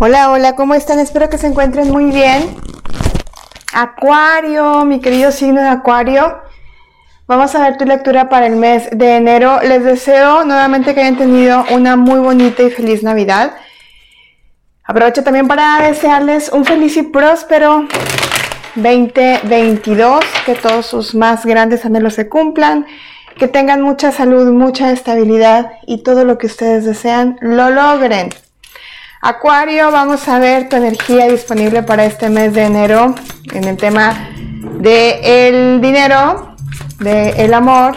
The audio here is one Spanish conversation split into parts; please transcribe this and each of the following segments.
Hola, hola, ¿cómo están? Espero que se encuentren muy bien. Acuario, mi querido signo de Acuario. Vamos a ver tu lectura para el mes de enero. Les deseo nuevamente que hayan tenido una muy bonita y feliz Navidad. Aprovecho también para desearles un feliz y próspero 2022, que todos sus más grandes anhelos se cumplan, que tengan mucha salud, mucha estabilidad y todo lo que ustedes desean lo logren. Acuario, vamos a ver tu energía disponible para este mes de enero en el tema del el dinero, del el amor.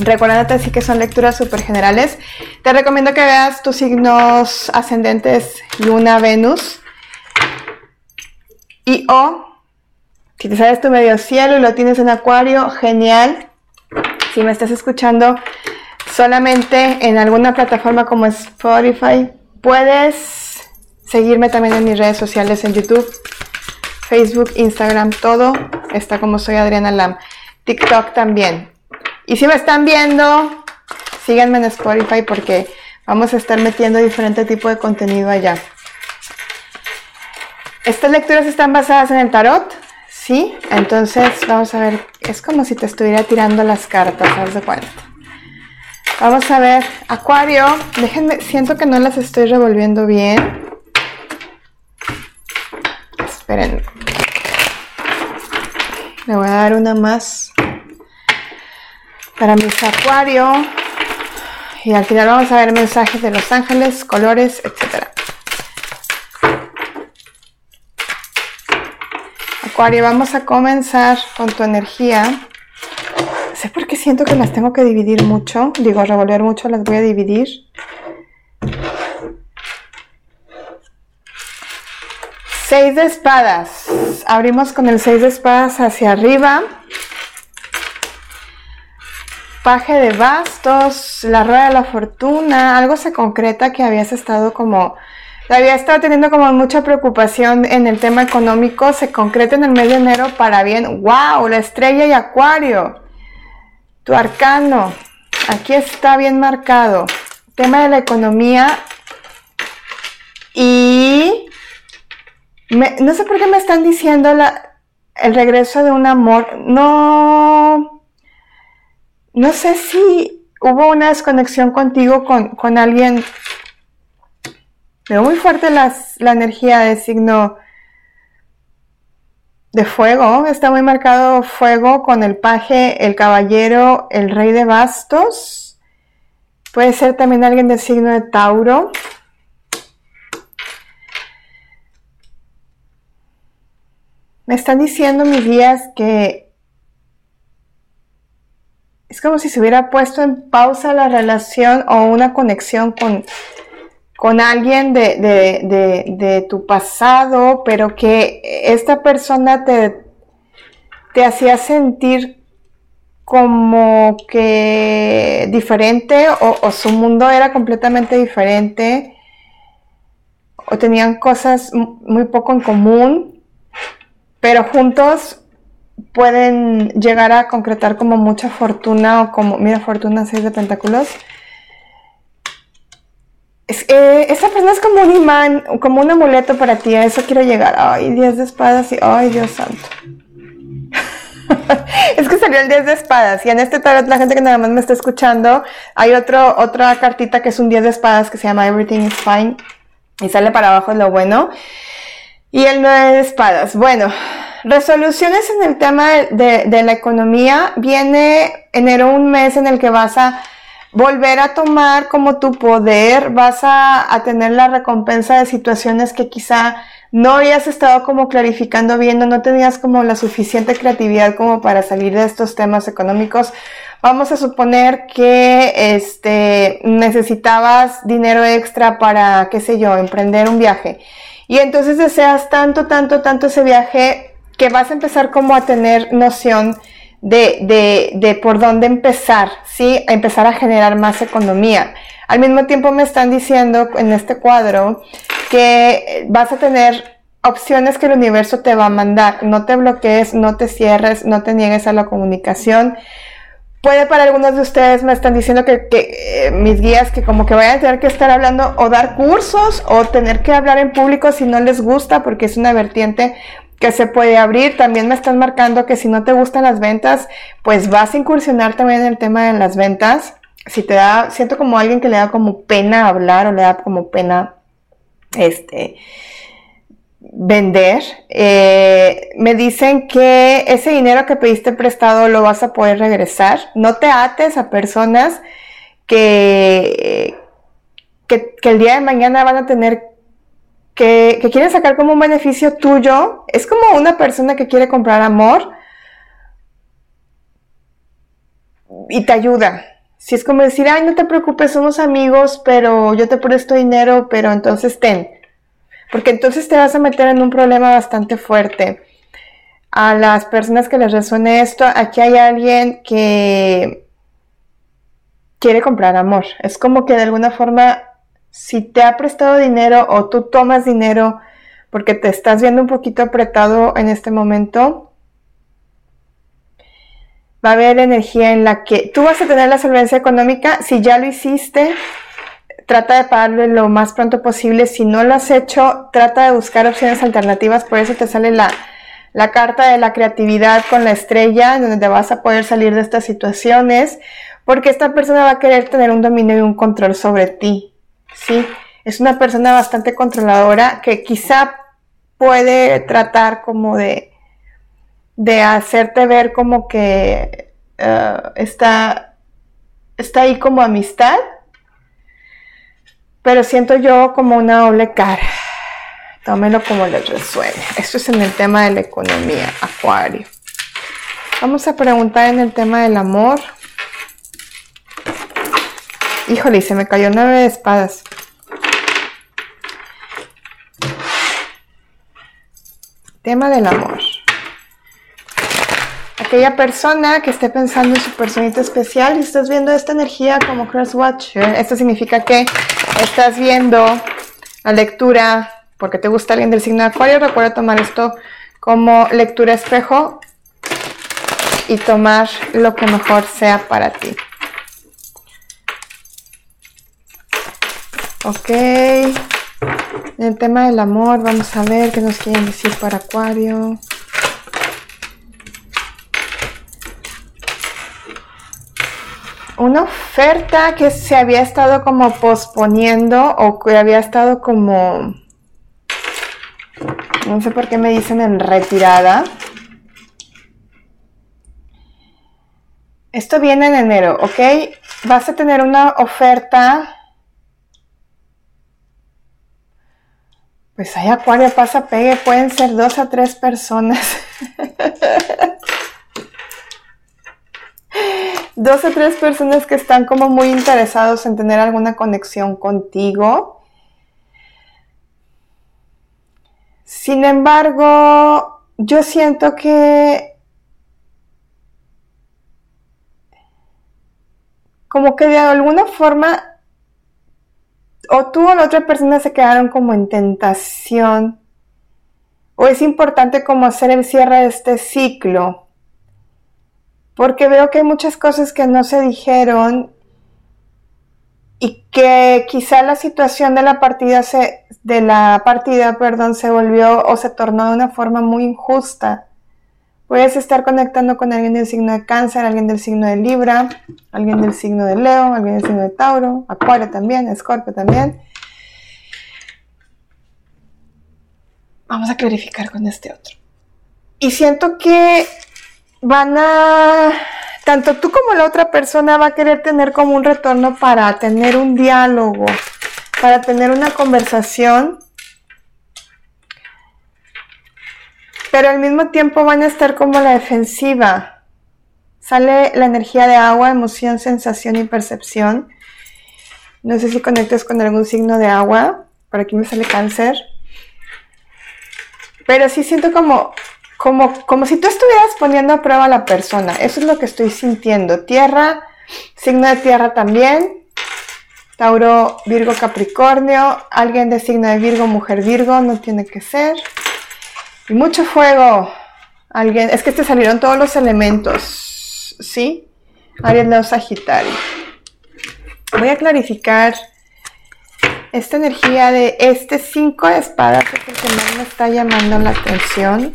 Recuérdate así que son lecturas súper generales. Te recomiendo que veas tus signos ascendentes Luna, Venus y O. Si te sabes tu medio cielo y lo tienes en Acuario, genial. Si me estás escuchando solamente en alguna plataforma como Spotify, Puedes seguirme también en mis redes sociales en YouTube, Facebook, Instagram, todo está como soy Adriana Lam. TikTok también. Y si me están viendo, síganme en Spotify porque vamos a estar metiendo diferente tipo de contenido allá. Estas lecturas están basadas en el tarot, ¿sí? Entonces vamos a ver, es como si te estuviera tirando las cartas, haz de cuenta. Vamos a ver, Acuario, déjenme, siento que no las estoy revolviendo bien. Esperen. Le voy a dar una más para mis Acuario. Y al final vamos a ver mensajes de los ángeles, colores, etc. Acuario, vamos a comenzar con tu energía sé por siento que las tengo que dividir mucho. Digo, revolver mucho las voy a dividir. Seis de espadas. Abrimos con el seis de espadas hacia arriba. Paje de bastos, la rueda de la fortuna, algo se concreta que habías estado como, había estado teniendo como mucha preocupación en el tema económico, se concreta en el mes de enero para bien. ¡Wow! La estrella y acuario. Tu arcano, aquí está bien marcado. Tema de la economía. Y no sé por qué me están diciendo el regreso de un amor. No, no sé si hubo una desconexión contigo con, alguien. Veo muy fuerte la energía de signo de fuego, está muy marcado fuego con el paje, el caballero, el rey de bastos. Puede ser también alguien del signo de Tauro. Me están diciendo mis días que es como si se hubiera puesto en pausa la relación o una conexión con con alguien de, tu pasado, pero que esta persona te, te hacía sentir como que diferente o, su mundo era completamente diferente o tenían cosas muy poco en común, pero juntos pueden llegar a concretar como mucha fortuna o como, mira, fortuna 6 de pentáculos es, esa persona es como un imán, como un amuleto para ti, a eso quiero llegar. Ay, 10 de espadas y, ay, Dios santo. es que salió el 10 de espadas y en este tarot la gente que nada más me está escuchando, hay otro, otra cartita que es un 10 de espadas que se llama Everything is Fine y sale para abajo lo bueno. Y el 9 de espadas. Bueno, resoluciones en el tema de, de la economía. Viene enero un mes en el que vas a volver a tomar como tu poder, vas a, tener la recompensa de situaciones que quizá no habías estado como clarificando viendo, no tenías como la suficiente creatividad como para salir de estos temas económicos. Vamos a suponer que este, necesitabas dinero extra para, qué sé yo, emprender un viaje. Y entonces deseas tanto, tanto, tanto ese viaje que vas a empezar como a tener noción de, por dónde empezar, ¿sí? A empezar a generar más economía. Al mismo tiempo me están diciendo en este cuadro que vas a tener opciones que el universo te va a mandar. No te bloquees, no te cierres, no te niegues a la comunicación, puede para algunos de ustedes me están diciendo que, que eh, mis guías que como que vayan a tener que estar hablando o dar cursos o tener que hablar en público si no les gusta porque es una vertiente que se puede abrir. También me están marcando que si no te gustan las ventas, pues vas a incursionar también en el tema de las ventas. Si te da, siento como alguien que le da como pena hablar o le da como pena, este, vender. Eh, me dicen que ese dinero que pediste prestado lo vas a poder regresar. No te ates a personas que, que, que el día de mañana van a tener que, que quieren sacar como un beneficio tuyo. Es como una persona que quiere comprar amor y te ayuda. Si es como decir, ay, no te preocupes, somos amigos, pero yo te presto dinero, pero entonces ten. Porque entonces te vas a meter en un problema bastante fuerte. A las personas que les resuene esto, aquí hay alguien que quiere comprar amor. Es como que de alguna forma si te ha prestado dinero o tú tomas dinero porque te estás viendo un poquito apretado en este momento, va a haber energía en la que tú vas a tener la solvencia económica. Si ya lo hiciste, trata de pagarle lo más pronto posible. Si no lo has hecho, trata de buscar opciones alternativas. Por eso te sale la, la carta de la creatividad con la estrella, donde te vas a poder salir de estas situaciones, porque esta persona va a querer tener un dominio y un control sobre ti. ¿Sí? Es una persona bastante controladora que quizá puede tratar como de, de hacerte ver como que eh, está, está ahí como amistad, pero siento yo como una doble cara. Tómelo como les resuene. Esto es en el tema de la economía, Acuario. Vamos a preguntar en el tema del amor. Híjole, se me cayó nueve de espadas. Tema del amor. Aquella persona que esté pensando en su personita especial y estás viendo esta energía como crosswatcher, esto significa que estás viendo la lectura porque te gusta alguien del signo de Acuario. Recuerda tomar esto como lectura espejo y tomar lo que mejor sea para ti. Ok. El tema del amor, vamos a ver qué nos quieren decir para Acuario. Una oferta que se había estado como posponiendo o que había estado como... No sé por qué me dicen en retirada. Esto viene en enero, ¿ok? Vas a tener una oferta Pues hay acuario, pasa, pegue, pueden ser dos a tres personas. dos o tres personas que están como muy interesados en tener alguna conexión contigo. Sin embargo, yo siento que como que de alguna forma o tú o la otra persona se quedaron como en tentación, o es importante como hacer el cierre de este ciclo, porque veo que hay muchas cosas que no se dijeron y que quizá la situación de la partida se, de la partida, perdón, se volvió o se tornó de una forma muy injusta. Puedes estar conectando con alguien del signo de cáncer, alguien del signo de Libra, alguien del signo de Leo, alguien del signo de Tauro, Acuario también, Escorpio también. Vamos a clarificar con este otro. Y siento que van a, tanto tú como la otra persona va a querer tener como un retorno para tener un diálogo, para tener una conversación pero al mismo tiempo van a estar como la defensiva. Sale la energía de agua, emoción, sensación y percepción. No sé si conectas con algún signo de agua. Por aquí me sale cáncer. Pero sí siento como, como, como si tú estuvieras poniendo a prueba a la persona. Eso es lo que estoy sintiendo. Tierra, signo de tierra también. Tauro, Virgo, Capricornio. Alguien de signo de Virgo, mujer Virgo, no tiene que ser. Y mucho fuego. Alguien, es que te salieron todos los elementos, ¿sí? Aries Leo Sagitario. Voy a clarificar esta energía de este 5 de espadas es el que más me está llamando la atención.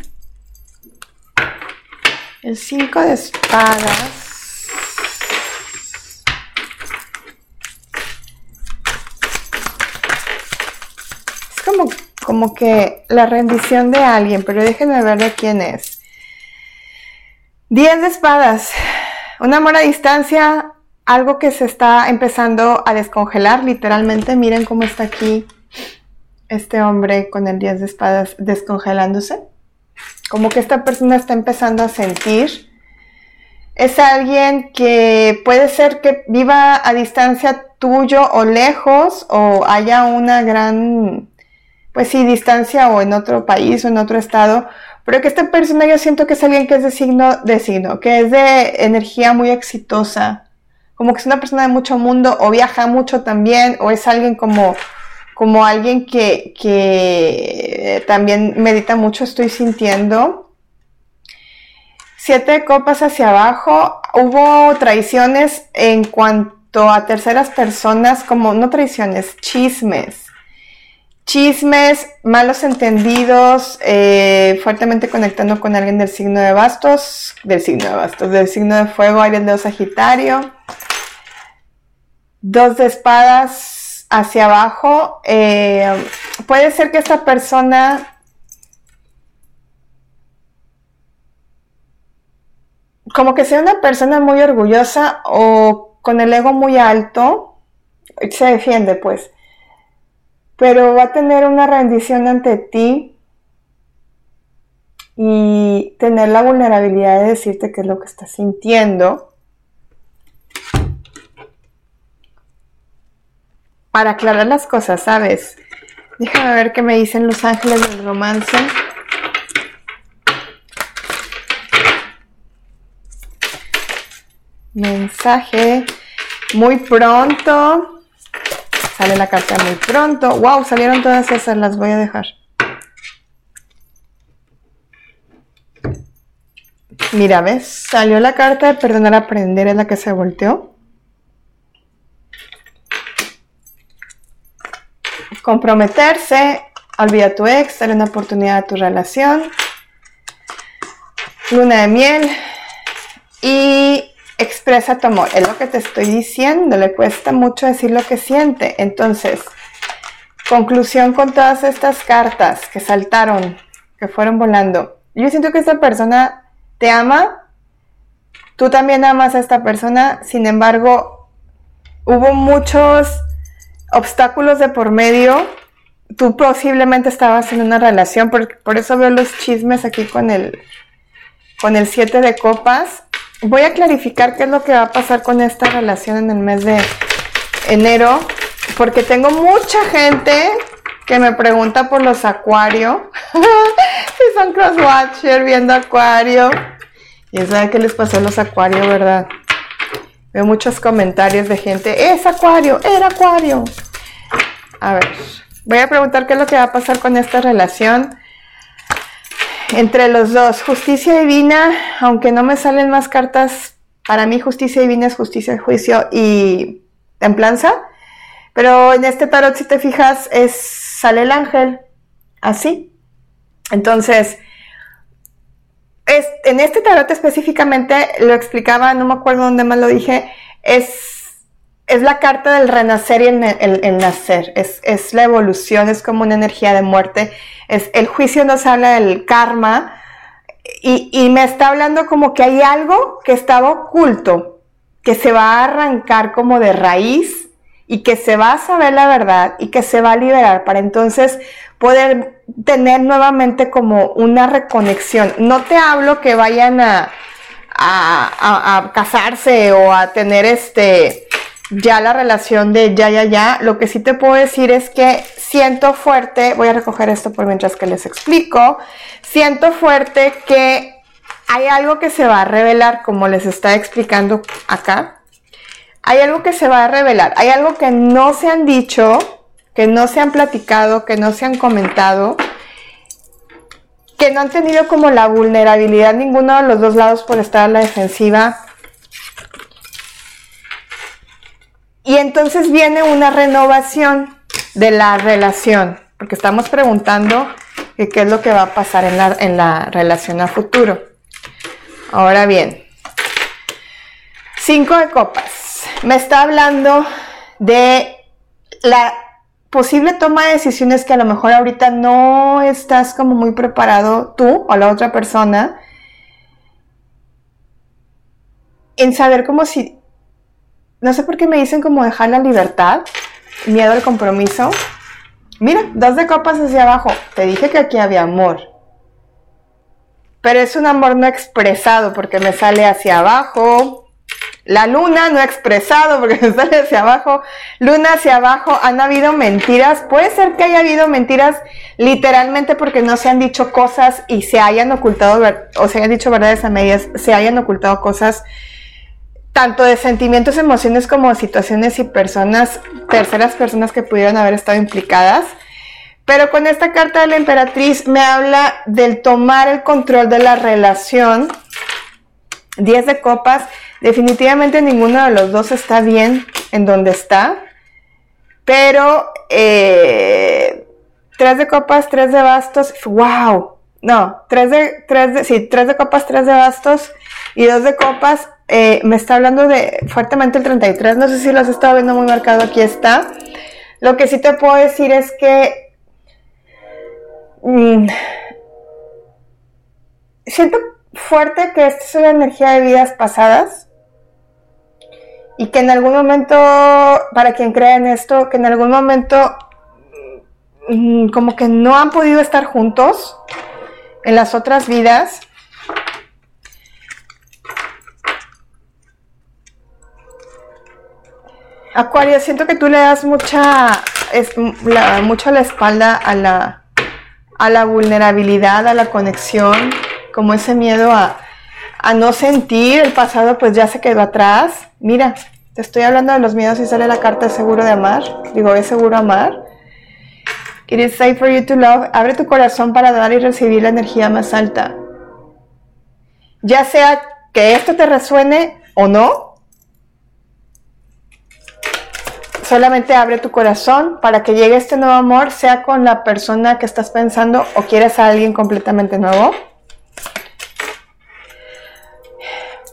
El 5 de espadas. Es como, que la rendición de alguien, pero déjenme ver de quién es. 10 de espadas. Un amor a distancia, algo que se está empezando a descongelar, literalmente. Miren cómo está aquí este hombre con el 10 de espadas descongelándose. Como que esta persona está empezando a sentir. Es alguien que puede ser que viva a distancia tuyo o lejos o haya una gran, pues sí, distancia o en otro país o en otro estado. Pero que esta persona yo siento que es alguien que es de signo, de signo, que es de energía muy exitosa, como que es una persona de mucho mundo o viaja mucho también o es alguien como, como alguien que, que también medita mucho, estoy sintiendo. Siete copas hacia abajo, hubo traiciones en cuanto a terceras personas, como no traiciones, chismes. Chismes, malos entendidos, eh, fuertemente conectando con alguien del signo de bastos, del signo de bastos, del signo de fuego, alguien de Sagitario dos de espadas hacia abajo. Eh, puede ser que esta persona como que sea una persona muy orgullosa o con el ego muy alto, se defiende pues, pero va a tener una rendición ante ti y tener la vulnerabilidad de decirte qué es lo que está sintiendo para aclarar las cosas, ¿sabes? Déjame ver qué me dicen los ángeles del romance. Mensaje. Muy pronto. Sale la carta muy pronto. Wow, salieron todas esas, las voy a dejar. Mira, ¿ves? Salió la carta de perdonar aprender, es la que se volteó. comprometerse, olvida tu ex, dale una oportunidad a tu relación, luna de miel y expresa tu amor. Es lo que te estoy diciendo, le cuesta mucho decir lo que siente. Entonces, conclusión con todas estas cartas que saltaron, que fueron volando. Yo siento que esta persona te ama, tú también amas a esta persona, sin embargo, hubo muchos obstáculos de por medio, tú posiblemente estabas en una relación, por, por eso veo los chismes aquí con el, con el 7 de copas. Voy a clarificar qué es lo que va a pasar con esta relación en el mes de enero, porque tengo mucha gente que me pregunta por los acuario, si son crosswatcher viendo acuario. Y saben qué les pasó a los acuario, ¿verdad? Veo muchos comentarios de gente, es acuario, era acuario. A ver, voy a preguntar qué es lo que va a pasar con esta relación entre los dos. Justicia divina, aunque no me salen más cartas, para mí justicia divina es justicia, juicio y templanza. Pero en este tarot, si te fijas, es, sale el ángel, así. Entonces, en este tarot específicamente, lo explicaba, no me acuerdo dónde más lo dije, es, es la carta del renacer y el, nacer, es, la evolución, es como una energía de muerte, es, el juicio nos habla del karma. Y, y me está hablando como que hay algo que estaba oculto, que se va a arrancar como de raíz y que se va a saber la verdad y que se va a liberar para entonces poder tener nuevamente como una reconexión. No te hablo que vayan a, a, casarse o a tener este ya la relación de ya, ya, ya. Lo que sí te puedo decir es que siento fuerte, voy a recoger esto por mientras que les explico, siento fuerte que hay algo que se va a revelar, como les está explicando acá. Hay algo que se va a revelar, hay algo que no se han dicho, que no se han platicado, que no se han comentado, que no han tenido como la vulnerabilidad ninguno de los dos lados por estar a la defensiva. Y entonces viene una renovación de la relación, porque estamos preguntando qué es lo que va a pasar en la, en la relación a futuro. Ahora bien, cinco de copas. Me está hablando de la posible toma de decisiones que a lo mejor ahorita no estás como muy preparado tú o la otra persona en saber como si, no sé por qué me dicen como dejar la libertad, miedo al compromiso. Mira, dos de copas hacia abajo. Te dije que aquí había amor. Pero es un amor no expresado porque me sale hacia abajo, la luna no expresado porque sale hacia abajo. Luna hacia abajo. Han habido mentiras. Puede ser que haya habido mentiras literalmente porque no se han dicho cosas y se hayan ocultado o se hayan dicho verdades a medias. Se hayan ocultado cosas tanto de sentimientos, emociones como situaciones y personas, terceras personas que pudieron haber estado implicadas. Pero con esta carta de la emperatriz me habla del tomar el control de la relación. 10 de copas. Definitivamente ninguno de los dos está bien en donde está, pero eh, tres de copas, tres de bastos, wow, no, tres de, tres de, sí, tres de copas, tres de bastos. Y dos de copas, eh, me está hablando de fuertemente el 33, no sé si los he estado viendo muy marcado, aquí está. Lo que sí te puedo decir es que mm, siento fuerte que esta es una energía de vidas pasadas y que en algún momento, para quien crea en esto, que en algún momento mm, como que no han podido estar juntos en las otras vidas. Acuario, siento que tú le das mucha, la espalda a la, a la vulnerabilidad, a la conexión, como ese miedo a, a no sentir, el pasado pues ya se quedó atrás. Mira, te estoy hablando de los miedos y sale la carta de seguro de amar. Digo, es seguro amar. It is safe for you to love. Abre tu corazón para dar y recibir la energía más alta. Ya sea que esto te resuene o no, solamente abre tu corazón para que llegue este nuevo amor, sea con la persona que estás pensando o quieres a alguien completamente nuevo.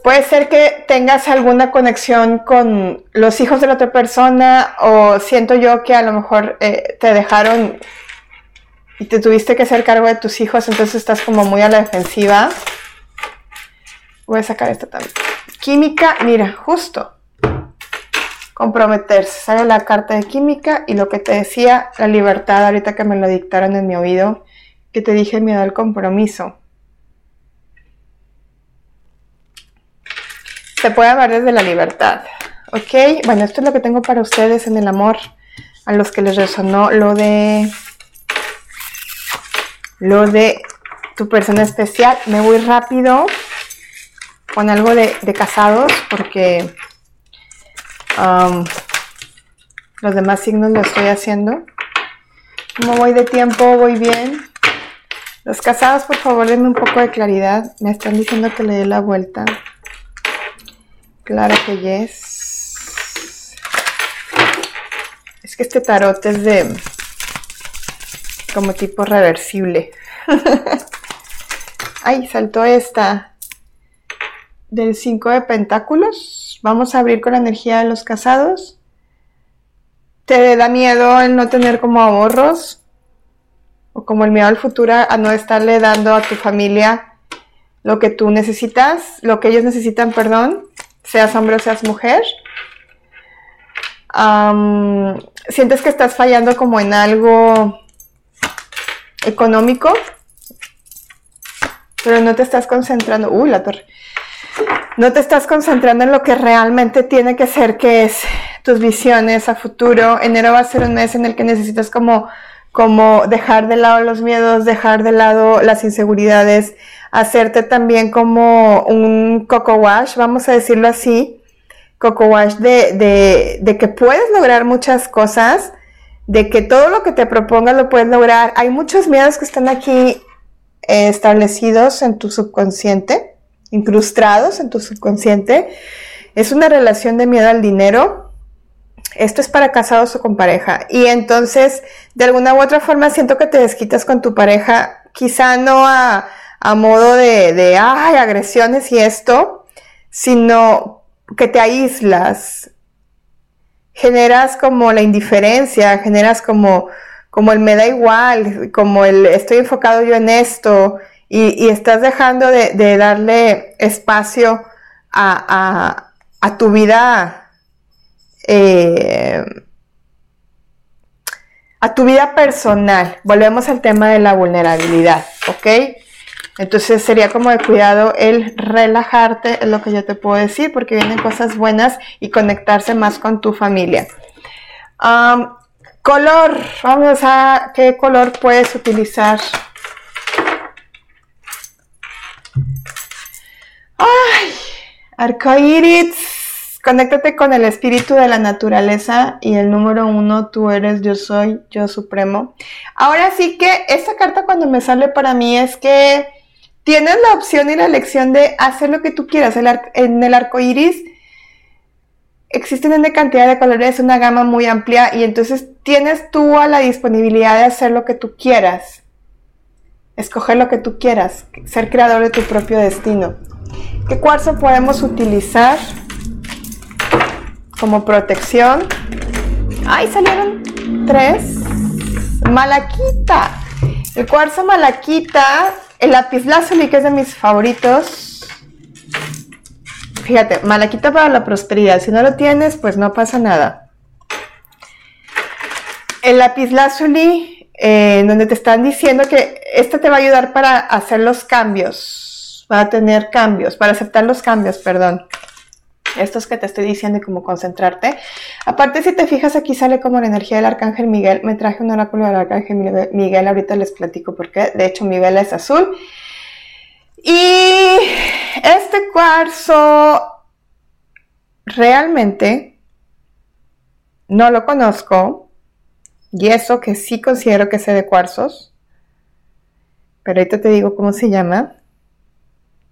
Puede ser que tengas alguna conexión con los hijos de la otra persona o siento yo que a lo mejor eh, te dejaron y te tuviste que hacer cargo de tus hijos, entonces estás como muy a la defensiva. Voy a sacar esta también. Química, mira, justo. Comprometerse. Sale la carta de química y lo que te decía, la libertad, ahorita que me lo dictaron en mi oído, que te dije miedo al compromiso. Se puede hablar desde la libertad. ¿Ok? Bueno, esto es lo que tengo para ustedes en el amor. A los que les resonó lo de. Lo de tu persona especial. Me voy rápido con algo de, casados porque los demás signos lo estoy haciendo. ¿Cómo voy de tiempo? ¿Voy bien? Los casados, por favor, denme un poco de claridad. Me están diciendo que le dé la vuelta. Claro que yes. Es que este tarot es de como tipo reversible. Ay, saltó esta del 5 de pentáculos. Vamos a abrir con la energía de los casados. ¿Te da miedo el no tener como ahorros? O como el miedo al futuro a no estarle dando a tu familia lo que tú necesitas, lo que ellos necesitan, perdón seas hombre o seas mujer. sientes que estás fallando como en algo económico, pero no te estás concentrando, uh, la torre, no te estás concentrando en lo que realmente tiene que ser, que es tus visiones a futuro. Enero va a ser un mes en el que necesitas como, como dejar de lado los miedos, dejar de lado las inseguridades, hacerte también como un coco wash, vamos a decirlo así, coco wash de, de, que puedes lograr muchas cosas, de que todo lo que te propongas lo puedes lograr. Hay muchos miedos que están aquí eh, establecidos en tu subconsciente, incrustados en tu subconsciente. Es una relación de miedo al dinero, esto es para casados o con pareja. Y entonces, de alguna u otra forma, siento que te desquitas con tu pareja, quizá no a, modo de, de, ay, agresiones y esto, sino que te aíslas, generas como la indiferencia, generas como, como el me da igual, como el estoy enfocado yo en esto, y, estás dejando de, darle espacio a, a tu vida eh, a tu vida personal. Volvemos al tema de la vulnerabilidad, ¿ok? Entonces sería como de cuidado el relajarte, es lo que yo te puedo decir, porque vienen cosas buenas y conectarse más con tu familia. color, vamos a qué color puedes utilizar. Ay, arcoíris Conéctate con el espíritu de la naturaleza y el número uno, tú eres, yo soy, yo supremo. Ahora sí que esta carta cuando me sale para mí es que tienes la opción y la elección de hacer lo que tú quieras. en el arco iris existen una cantidad de colores, una gama muy amplia y entonces tienes tú a la disponibilidad de hacer lo que tú quieras. Escoger lo que tú quieras, ser creador de tu propio destino. ¿Qué cuarzo podemos utilizar? como protección. ¡Ay, salieron tres! Malaquita. El cuarzo malaquita, el lápiz lazuli, que es de mis favoritos. Fíjate, malaquita para la prosperidad. Si no lo tienes, pues no pasa nada. El lápiz eh, donde te están diciendo que este te va a ayudar para hacer los cambios. Va a tener cambios, para aceptar los cambios, perdón estos que te estoy diciendo y como concentrarte. Aparte, si te fijas, aquí sale como la energía del Arcángel Miguel. Me traje un oráculo del Arcángel Miguel, ahorita les platico por qué. De hecho, mi vela es azul. Y este cuarzo realmente no lo conozco. Y eso que sí considero que sé de cuarzos. Pero ahorita te digo cómo se llama.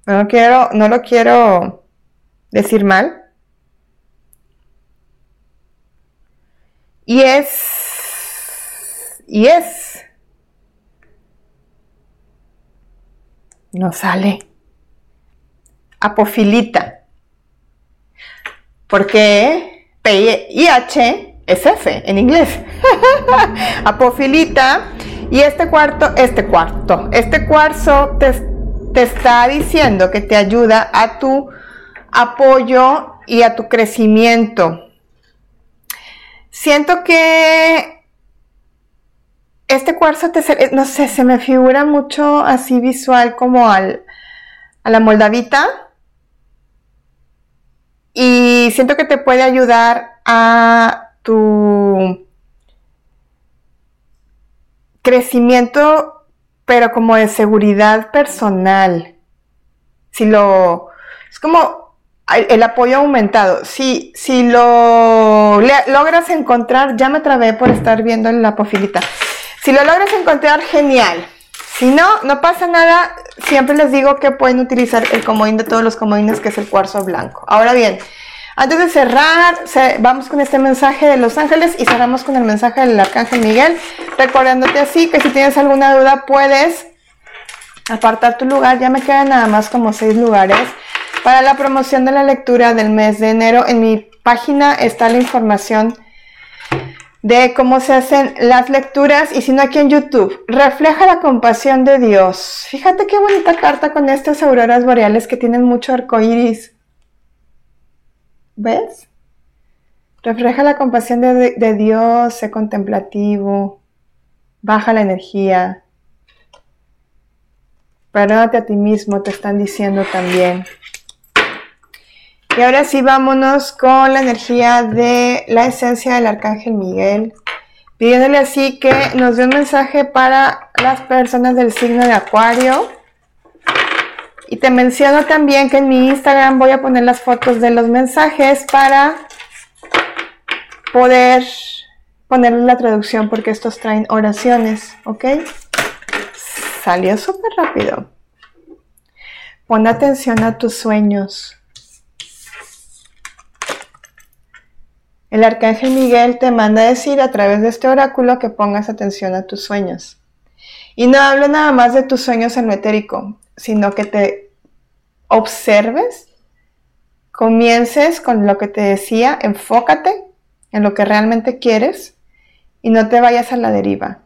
No quiero, no lo quiero decir mal. Y es, y es, no sale. Apofilita. Porque P-I-H es F en inglés. Apofilita. Y este cuarto, este cuarto, este cuarzo te, te está diciendo que te ayuda a tu apoyo y a tu crecimiento. Siento que este cuarzo te, no sé, se me figura mucho así visual como al, a la moldavita. Y siento que te puede ayudar a tu crecimiento, pero como de seguridad personal. Si lo... Es como el apoyo aumentado. Si, si lo logras encontrar, ya me trabé por estar viendo la pofilita. Si lo logras encontrar, genial. Si no, no pasa nada. Siempre les digo que pueden utilizar el comodín de todos los comodines, que es el cuarzo blanco. Ahora bien, antes de cerrar, vamos con este mensaje de los ángeles y cerramos con el mensaje del arcángel Miguel, recordándote así que si tienes alguna duda puedes apartar tu lugar. Ya me quedan nada más como seis lugares. Para la promoción de la lectura del mes de enero, en mi página está la información de cómo se hacen las lecturas y si no aquí en YouTube. Refleja la compasión de Dios. Fíjate qué bonita carta con estas auroras boreales que tienen mucho arco iris. ¿Ves? Refleja la compasión de, de Dios, sé contemplativo, baja la energía. Perdónate a ti mismo, te están diciendo también. Y ahora sí, vámonos con la energía de la esencia del Arcángel Miguel, pidiéndole así que nos dé un mensaje para las personas del signo de Acuario. Y te menciono también que en mi Instagram voy a poner las fotos de los mensajes para poder ponerle la traducción porque estos traen oraciones, ¿ok? Salió súper rápido. Pon atención a tus sueños. El arcángel Miguel te manda a decir a través de este oráculo que pongas atención a tus sueños. Y no hablo nada más de tus sueños en lo etérico, sino que te observes, comiences con lo que te decía, enfócate en lo que realmente quieres y no te vayas a la deriva.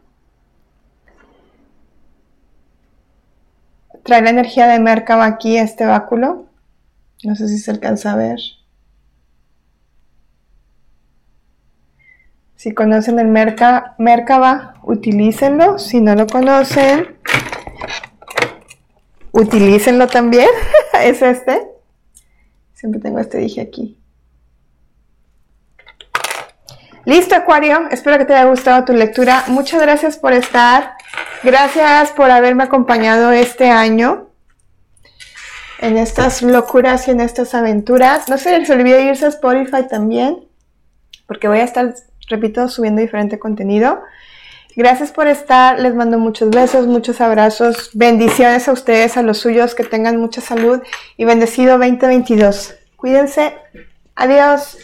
Trae la energía de Merkaba aquí, este báculo. No sé si se alcanza a ver. Si conocen el Merca, utilícenlo. Si no lo conocen, utilícenlo también. es este. Siempre tengo este dije aquí. Listo, Acuario. Espero que te haya gustado tu lectura. Muchas gracias por estar. Gracias por haberme acompañado este año en estas locuras y en estas aventuras. No se les olvide irse a Spotify también, porque voy a estar, repito, subiendo diferente contenido. Gracias por estar. Les mando muchos besos, muchos abrazos. Bendiciones a ustedes, a los suyos. Que tengan mucha salud y bendecido 2022. Cuídense. Adiós.